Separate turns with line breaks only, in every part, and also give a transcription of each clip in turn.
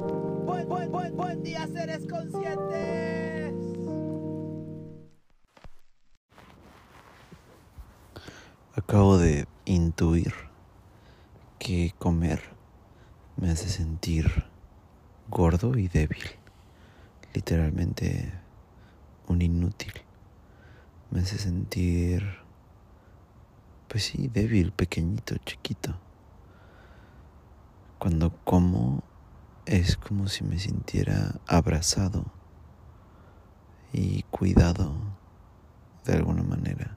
Buen, buen, buen, buen día, seres conscientes.
Acabo de intuir que comer me hace sentir gordo y débil. Literalmente un inútil. Me hace sentir, pues sí, débil, pequeñito, chiquito. Cuando como es como si me sintiera abrazado y cuidado de alguna manera.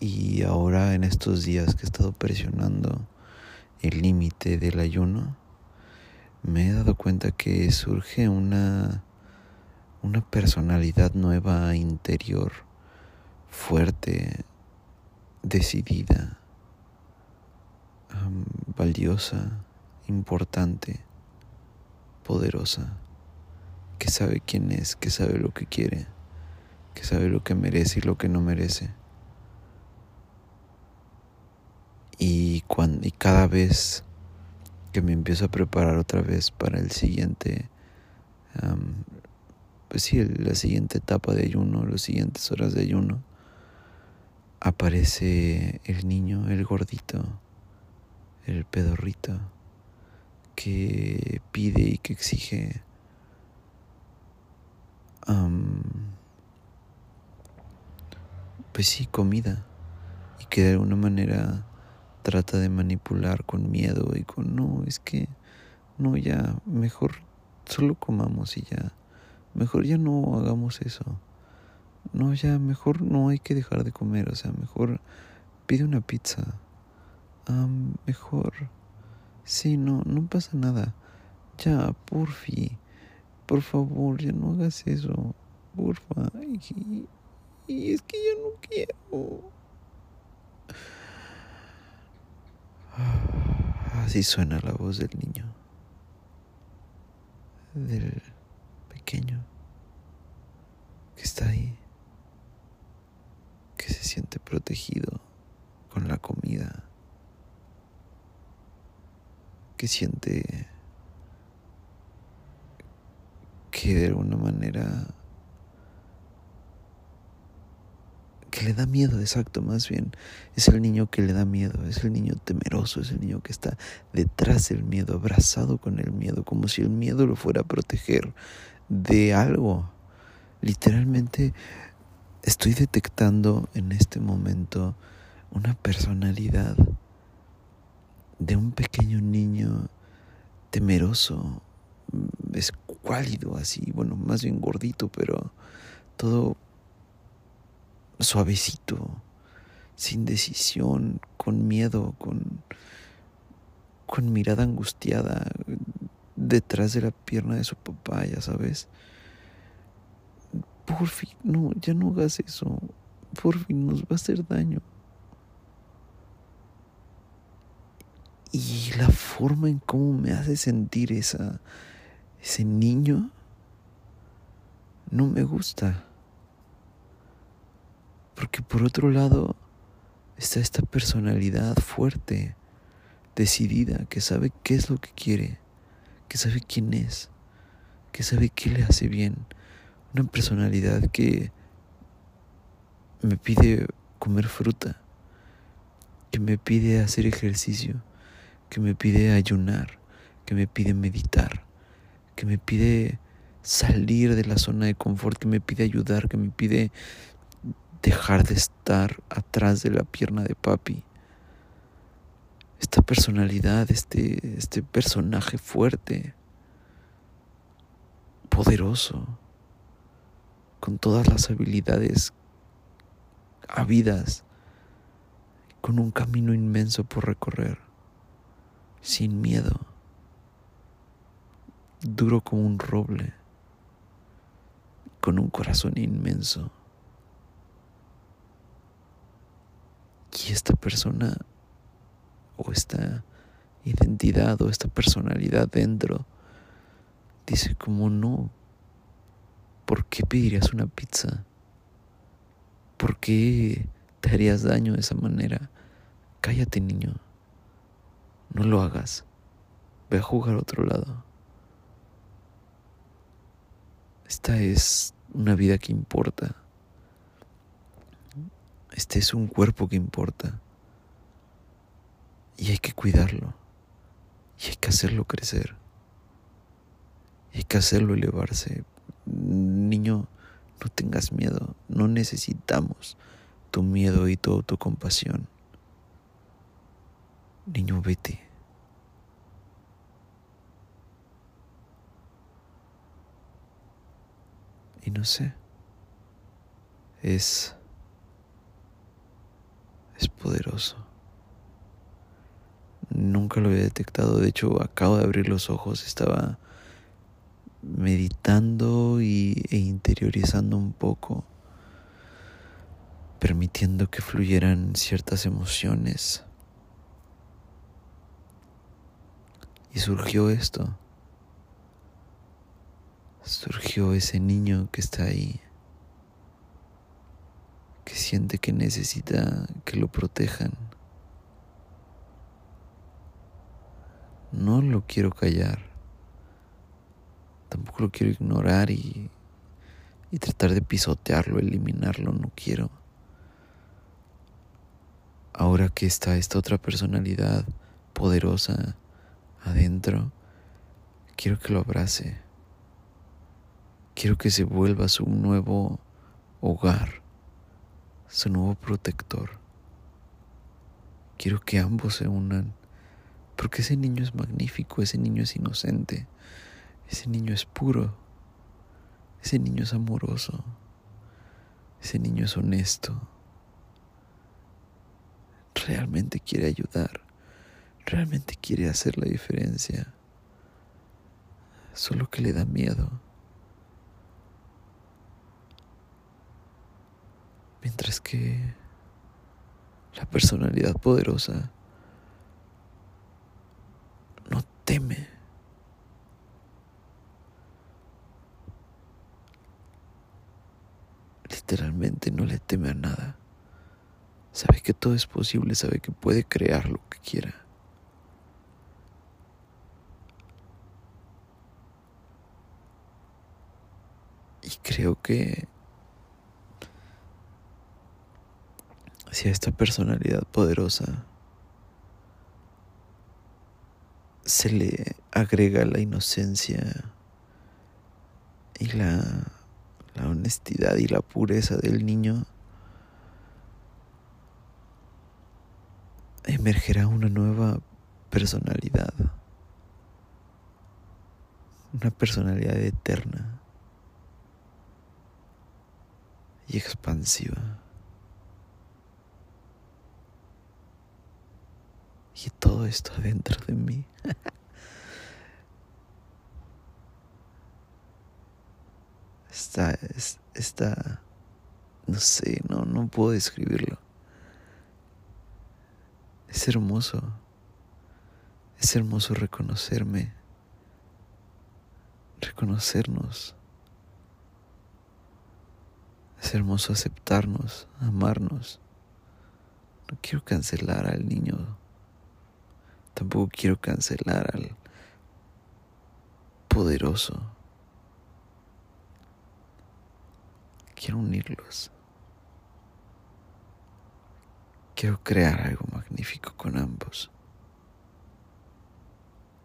Y ahora en estos días que he estado presionando el límite del ayuno, me he dado cuenta que surge una, una personalidad nueva interior, fuerte, decidida, valiosa, importante, poderosa, que sabe quién es, que sabe lo que quiere que sabe lo que merece y lo que no merece. Y, cuando, y cada vez que me empiezo a preparar otra vez para el siguiente, pues sí, la siguiente etapa de ayuno, las siguientes horas de ayuno, aparece el niño, el gordito, el pedorrito, que pide y que exige pues sí, comida. Y que de alguna manera trata de manipular con miedo y con, no, es que, no, ya, mejor solo comamos y ya. Mejor ya no hagamos eso. No, ya, mejor no hay que dejar de comer. O sea, mejor pide una pizza. Mejor. Sí, no, no pasa nada. Ya, porfi. Por favor, ya no hagas eso. Porfa. Y es que ya no quiero. Así suena la voz del niño, del pequeño que está ahí, que se siente protegido con la comida, que siente que de alguna manera que le da miedo, exacto, más bien. Es el niño que le da miedo, es el niño temeroso, es el niño que está detrás del miedo, abrazado con el miedo, como si el miedo lo fuera a proteger de algo. Literalmente estoy detectando en este momento una personalidad de un pequeño niño temeroso, escuálido así, bueno, más bien gordito, pero todo suavecito, sin decisión, con miedo, con, con mirada angustiada detrás de la pierna de su papá, ya sabes. Por fin, no, ya no hagas eso. Por fin nos va a hacer daño. Y la forma en cómo me hace sentir esa, ese niño no me gusta. Porque por otro lado está esta personalidad fuerte, decidida, que sabe qué es lo que quiere, que sabe quién es, que sabe qué le hace bien. Una personalidad que me pide comer fruta, que me pide hacer ejercicio, que me pide ayunar, que me pide meditar, que me pide salir de la zona de confort, que me pide ayudar, que me pide dejar de estar atrás de la pierna de papi. Esta personalidad, este, este personaje fuerte, poderoso, con todas las habilidades habidas, con un camino inmenso por recorrer, sin miedo, duro como un roble, con un corazón inmenso. Y esta persona o esta identidad o esta personalidad dentro dice como no, ¿por qué pedirías una pizza? ¿Por qué te harías daño de esa manera? Cállate niño, no lo hagas, ve a jugar a otro lado. Esta es una vida que importa. Este es un cuerpo que importa. Y hay que cuidarlo. Y hay que hacerlo crecer. Y hay que hacerlo elevarse. Niño, no tengas miedo. No necesitamos tu miedo y tu compasión. Niño, vete. Y no sé. Es... Es poderoso. Nunca lo había detectado. De hecho, acabo de abrir los ojos. Estaba meditando y, e interiorizando un poco, permitiendo que fluyeran ciertas emociones. Y surgió esto. Surgió ese niño que está ahí, que siente que necesita que lo protejan. No lo quiero callar. Tampoco lo quiero ignorar y, y tratar de pisotearlo, eliminarlo. No quiero. Ahora que está esta otra personalidad poderosa adentro, quiero que lo abrace. Quiero que se vuelva su nuevo hogar, su nuevo protector. Quiero que ambos se unan porque ese niño es magnífico, ese niño es inocente, ese niño es puro, ese niño es amoroso, ese niño es honesto. Realmente quiere ayudar, realmente quiere hacer la diferencia, solo que le da miedo. Mientras que la personalidad poderosa teme. Literalmente no le teme a nada. Sabe que todo es posible, sabe que puede crear lo que quiera. Y creo que si a esta personalidad poderosa se le agrega la inocencia y la, la honestidad y la pureza del niño, emergerá una nueva personalidad, una personalidad eterna y expansiva. Y todo esto adentro de mí. está, está, no sé, no, no puedo describirlo. Es hermoso. Es hermoso reconocerme, reconocernos. Es hermoso aceptarnos, amarnos. No quiero cancelar al niño Tampoco quiero cancelar al poderoso. Quiero unirlos. Quiero crear algo magnífico con ambos.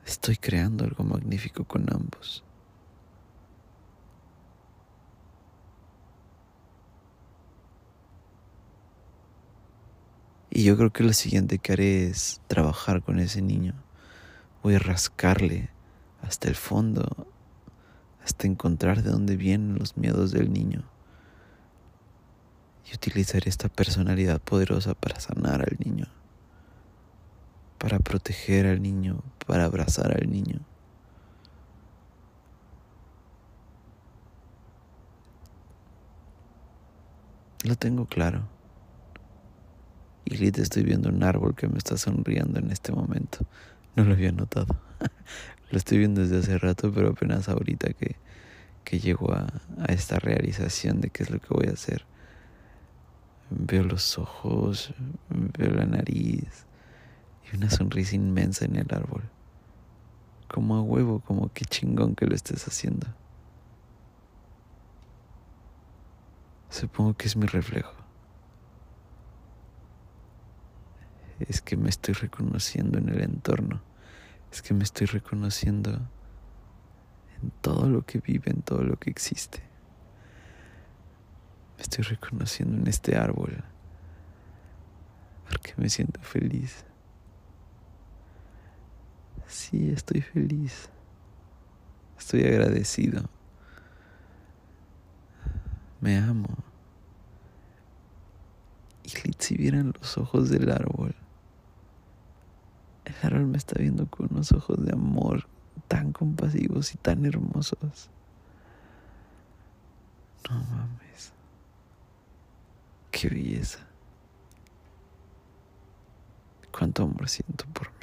Estoy creando algo magnífico con ambos. Y yo creo que lo siguiente que haré es trabajar con ese niño. Voy a rascarle hasta el fondo, hasta encontrar de dónde vienen los miedos del niño. Y utilizaré esta personalidad poderosa para sanar al niño, para proteger al niño, para abrazar al niño. Lo tengo claro. Y Lit estoy viendo un árbol que me está sonriendo en este momento. No lo había notado. lo estoy viendo desde hace rato, pero apenas ahorita que, que llego a, a esta realización de qué es lo que voy a hacer. Veo los ojos, veo la nariz y una sonrisa inmensa en el árbol. Como a huevo, como qué chingón que lo estés haciendo. Supongo que es mi reflejo. Es que me estoy reconociendo en el entorno. Es que me estoy reconociendo en todo lo que vive, en todo lo que existe. Me estoy reconociendo en este árbol. Porque me siento feliz. Sí, estoy feliz. Estoy agradecido. Me amo. Y si vieran los ojos del árbol, árbol me está viendo con unos ojos de amor tan compasivos y tan hermosos. No mames. Qué belleza. Cuánto amor siento por mí.